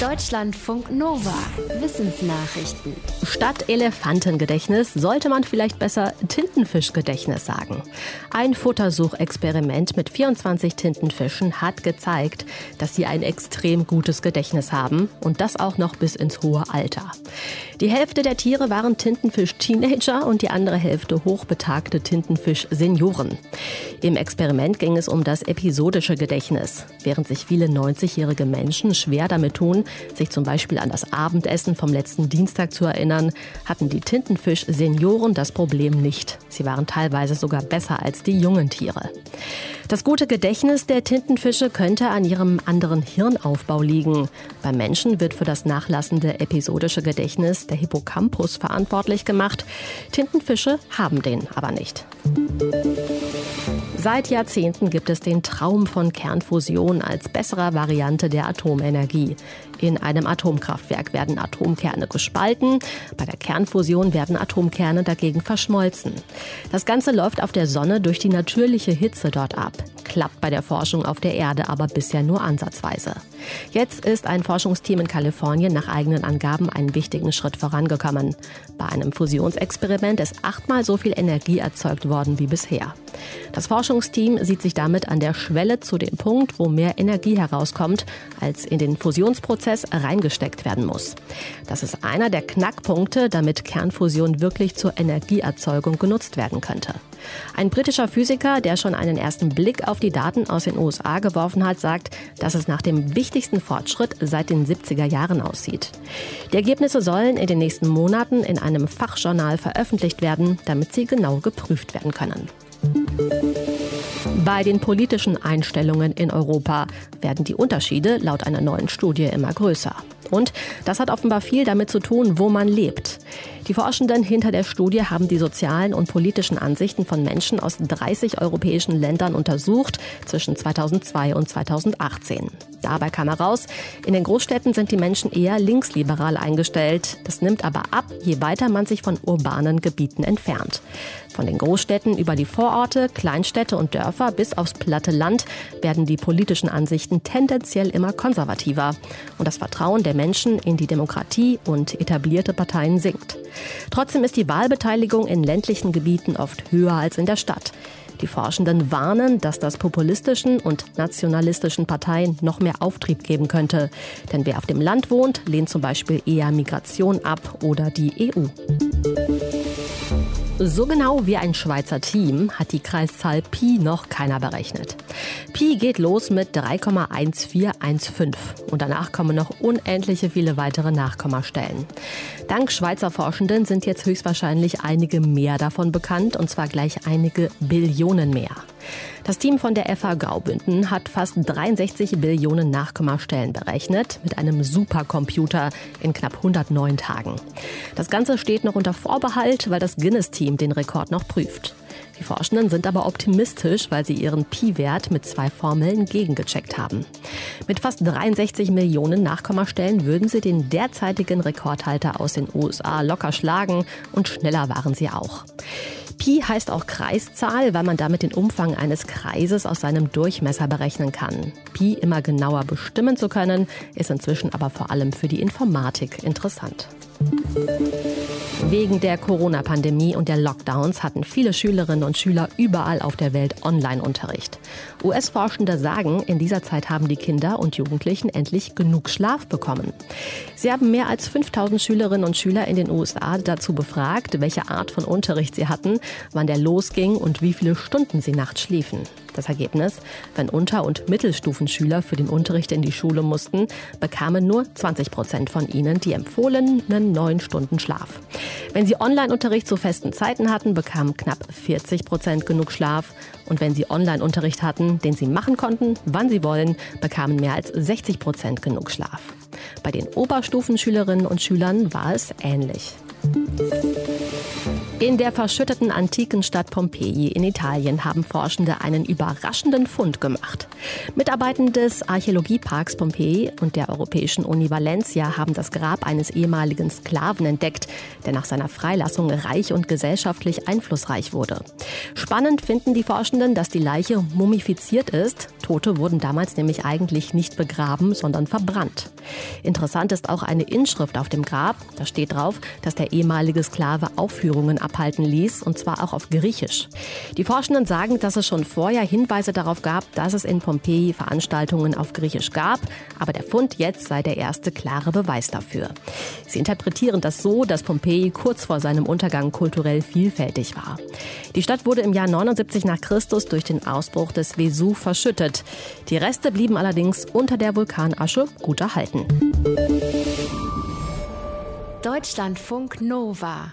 Deutschlandfunk Nova. Wissensnachrichten. Statt Elefantengedächtnis sollte man vielleicht besser Tintenfischgedächtnis sagen. Ein Futtersuchexperiment mit 24 Tintenfischen hat gezeigt, dass sie ein extrem gutes Gedächtnis haben und das auch noch bis ins hohe Alter. Die Hälfte der Tiere waren Tintenfisch-Teenager und die andere Hälfte hochbetagte Tintenfisch-Senioren. Im Experiment ging es um das episodische Gedächtnis. Während sich viele 90-jährige Menschen schwer damit tun, sich zum Beispiel an das Abendessen vom letzten Dienstag zu erinnern, hatten die Tintenfisch-Senioren das Problem nicht. Sie waren teilweise sogar besser als die jungen Tiere. Das gute Gedächtnis der Tintenfische könnte an ihrem anderen Hirnaufbau liegen. Beim Menschen wird für das nachlassende episodische Gedächtnis der Hippocampus verantwortlich gemacht. Tintenfische haben den aber nicht. Seit Jahrzehnten gibt es den Traum von Kernfusion als besserer Variante der Atomenergie. In einem Atomkraftwerk werden Atomkerne gespalten, bei der Kernfusion werden Atomkerne dagegen verschmolzen. Das Ganze läuft auf der Sonne durch die natürliche Hitze dort ab klappt bei der Forschung auf der Erde aber bisher nur ansatzweise. Jetzt ist ein Forschungsteam in Kalifornien nach eigenen Angaben einen wichtigen Schritt vorangekommen. Bei einem Fusionsexperiment ist achtmal so viel Energie erzeugt worden wie bisher. Das Forschungsteam sieht sich damit an der Schwelle zu dem Punkt, wo mehr Energie herauskommt, als in den Fusionsprozess reingesteckt werden muss. Das ist einer der Knackpunkte, damit Kernfusion wirklich zur Energieerzeugung genutzt werden könnte. Ein britischer Physiker, der schon einen ersten Blick auf die Daten aus den USA geworfen hat, sagt, dass es nach dem wichtigsten Fortschritt seit den 70er Jahren aussieht. Die Ergebnisse sollen in den nächsten Monaten in einem Fachjournal veröffentlicht werden, damit sie genau geprüft werden können. Bei den politischen Einstellungen in Europa werden die Unterschiede laut einer neuen Studie immer größer. Und das hat offenbar viel damit zu tun, wo man lebt. Die Forschenden hinter der Studie haben die sozialen und politischen Ansichten von Menschen aus 30 europäischen Ländern untersucht zwischen 2002 und 2018. Dabei kam heraus, in den Großstädten sind die Menschen eher linksliberal eingestellt. Das nimmt aber ab, je weiter man sich von urbanen Gebieten entfernt. Von den Großstädten über die Vororte, Kleinstädte und Dörfer bis aufs platte Land werden die politischen Ansichten tendenziell immer konservativer. Und das Vertrauen der Menschen in die Demokratie und etablierte Parteien sinkt. Trotzdem ist die Wahlbeteiligung in ländlichen Gebieten oft höher als in der Stadt. Die Forschenden warnen, dass das populistischen und nationalistischen Parteien noch mehr Auftrieb geben könnte. Denn wer auf dem Land wohnt, lehnt zum Beispiel eher Migration ab oder die EU. So genau wie ein Schweizer Team hat die Kreiszahl Pi noch keiner berechnet. Pi geht los mit 3,1415 und danach kommen noch unendliche viele weitere Nachkommastellen. Dank Schweizer Forschenden sind jetzt höchstwahrscheinlich einige mehr davon bekannt und zwar gleich einige Billionen mehr. Das Team von der FH Graubünden hat fast 63 Billionen Nachkommastellen berechnet mit einem Supercomputer in knapp 109 Tagen. Das Ganze steht noch unter Vorbehalt, weil das Guinness-Team den Rekord noch prüft. Die Forschenden sind aber optimistisch, weil sie ihren Pi-Wert mit zwei Formeln gegengecheckt haben. Mit fast 63 Millionen Nachkommastellen würden sie den derzeitigen Rekordhalter aus den USA locker schlagen und schneller waren sie auch. Pi heißt auch Kreiszahl, weil man damit den Umfang eines Kreises aus seinem Durchmesser berechnen kann. Pi immer genauer bestimmen zu können, ist inzwischen aber vor allem für die Informatik interessant. Wegen der Corona-Pandemie und der Lockdowns hatten viele Schülerinnen und Schüler überall auf der Welt Online-Unterricht. US-Forschende sagen, in dieser Zeit haben die Kinder und Jugendlichen endlich genug Schlaf bekommen. Sie haben mehr als 5000 Schülerinnen und Schüler in den USA dazu befragt, welche Art von Unterricht sie hatten, wann der losging und wie viele Stunden sie nachts schliefen. Das Ergebnis, wenn Unter- und Mittelstufenschüler für den Unterricht in die Schule mussten, bekamen nur 20 Prozent von ihnen die empfohlenen neun Stunden Schlaf. Wenn sie Online-Unterricht zu festen Zeiten hatten, bekamen knapp 40 Prozent genug Schlaf. Und wenn sie Online-Unterricht hatten, den sie machen konnten, wann sie wollen, bekamen mehr als 60 Prozent genug Schlaf. Bei den Oberstufenschülerinnen und Schülern war es ähnlich. In der verschütteten antiken Stadt Pompeji in Italien haben Forschende einen überraschenden Fund gemacht. Mitarbeitende des Archäologieparks Pompeji und der Europäischen Uni Valencia haben das Grab eines ehemaligen Sklaven entdeckt, der nach seiner Freilassung reich und gesellschaftlich einflussreich wurde. Spannend finden die Forschenden, dass die Leiche mumifiziert ist. Tote wurden damals nämlich eigentlich nicht begraben, sondern verbrannt. Interessant ist auch eine Inschrift auf dem Grab. Da steht drauf, dass der ehemalige Sklave Aufführungen abhalten ließ, und zwar auch auf Griechisch. Die Forschenden sagen, dass es schon vorher Hinweise darauf gab, dass es in Pompeji Veranstaltungen auf Griechisch gab, aber der Fund jetzt sei der erste klare Beweis dafür. Sie interpretieren das so, dass Pompeji kurz vor seinem Untergang kulturell vielfältig war. Die Stadt wurde im Jahr 79 nach Christus durch den Ausbruch des Vesuv verschüttet. Die Reste blieben allerdings unter der Vulkanasche gut erhalten. Deutschlandfunk Nova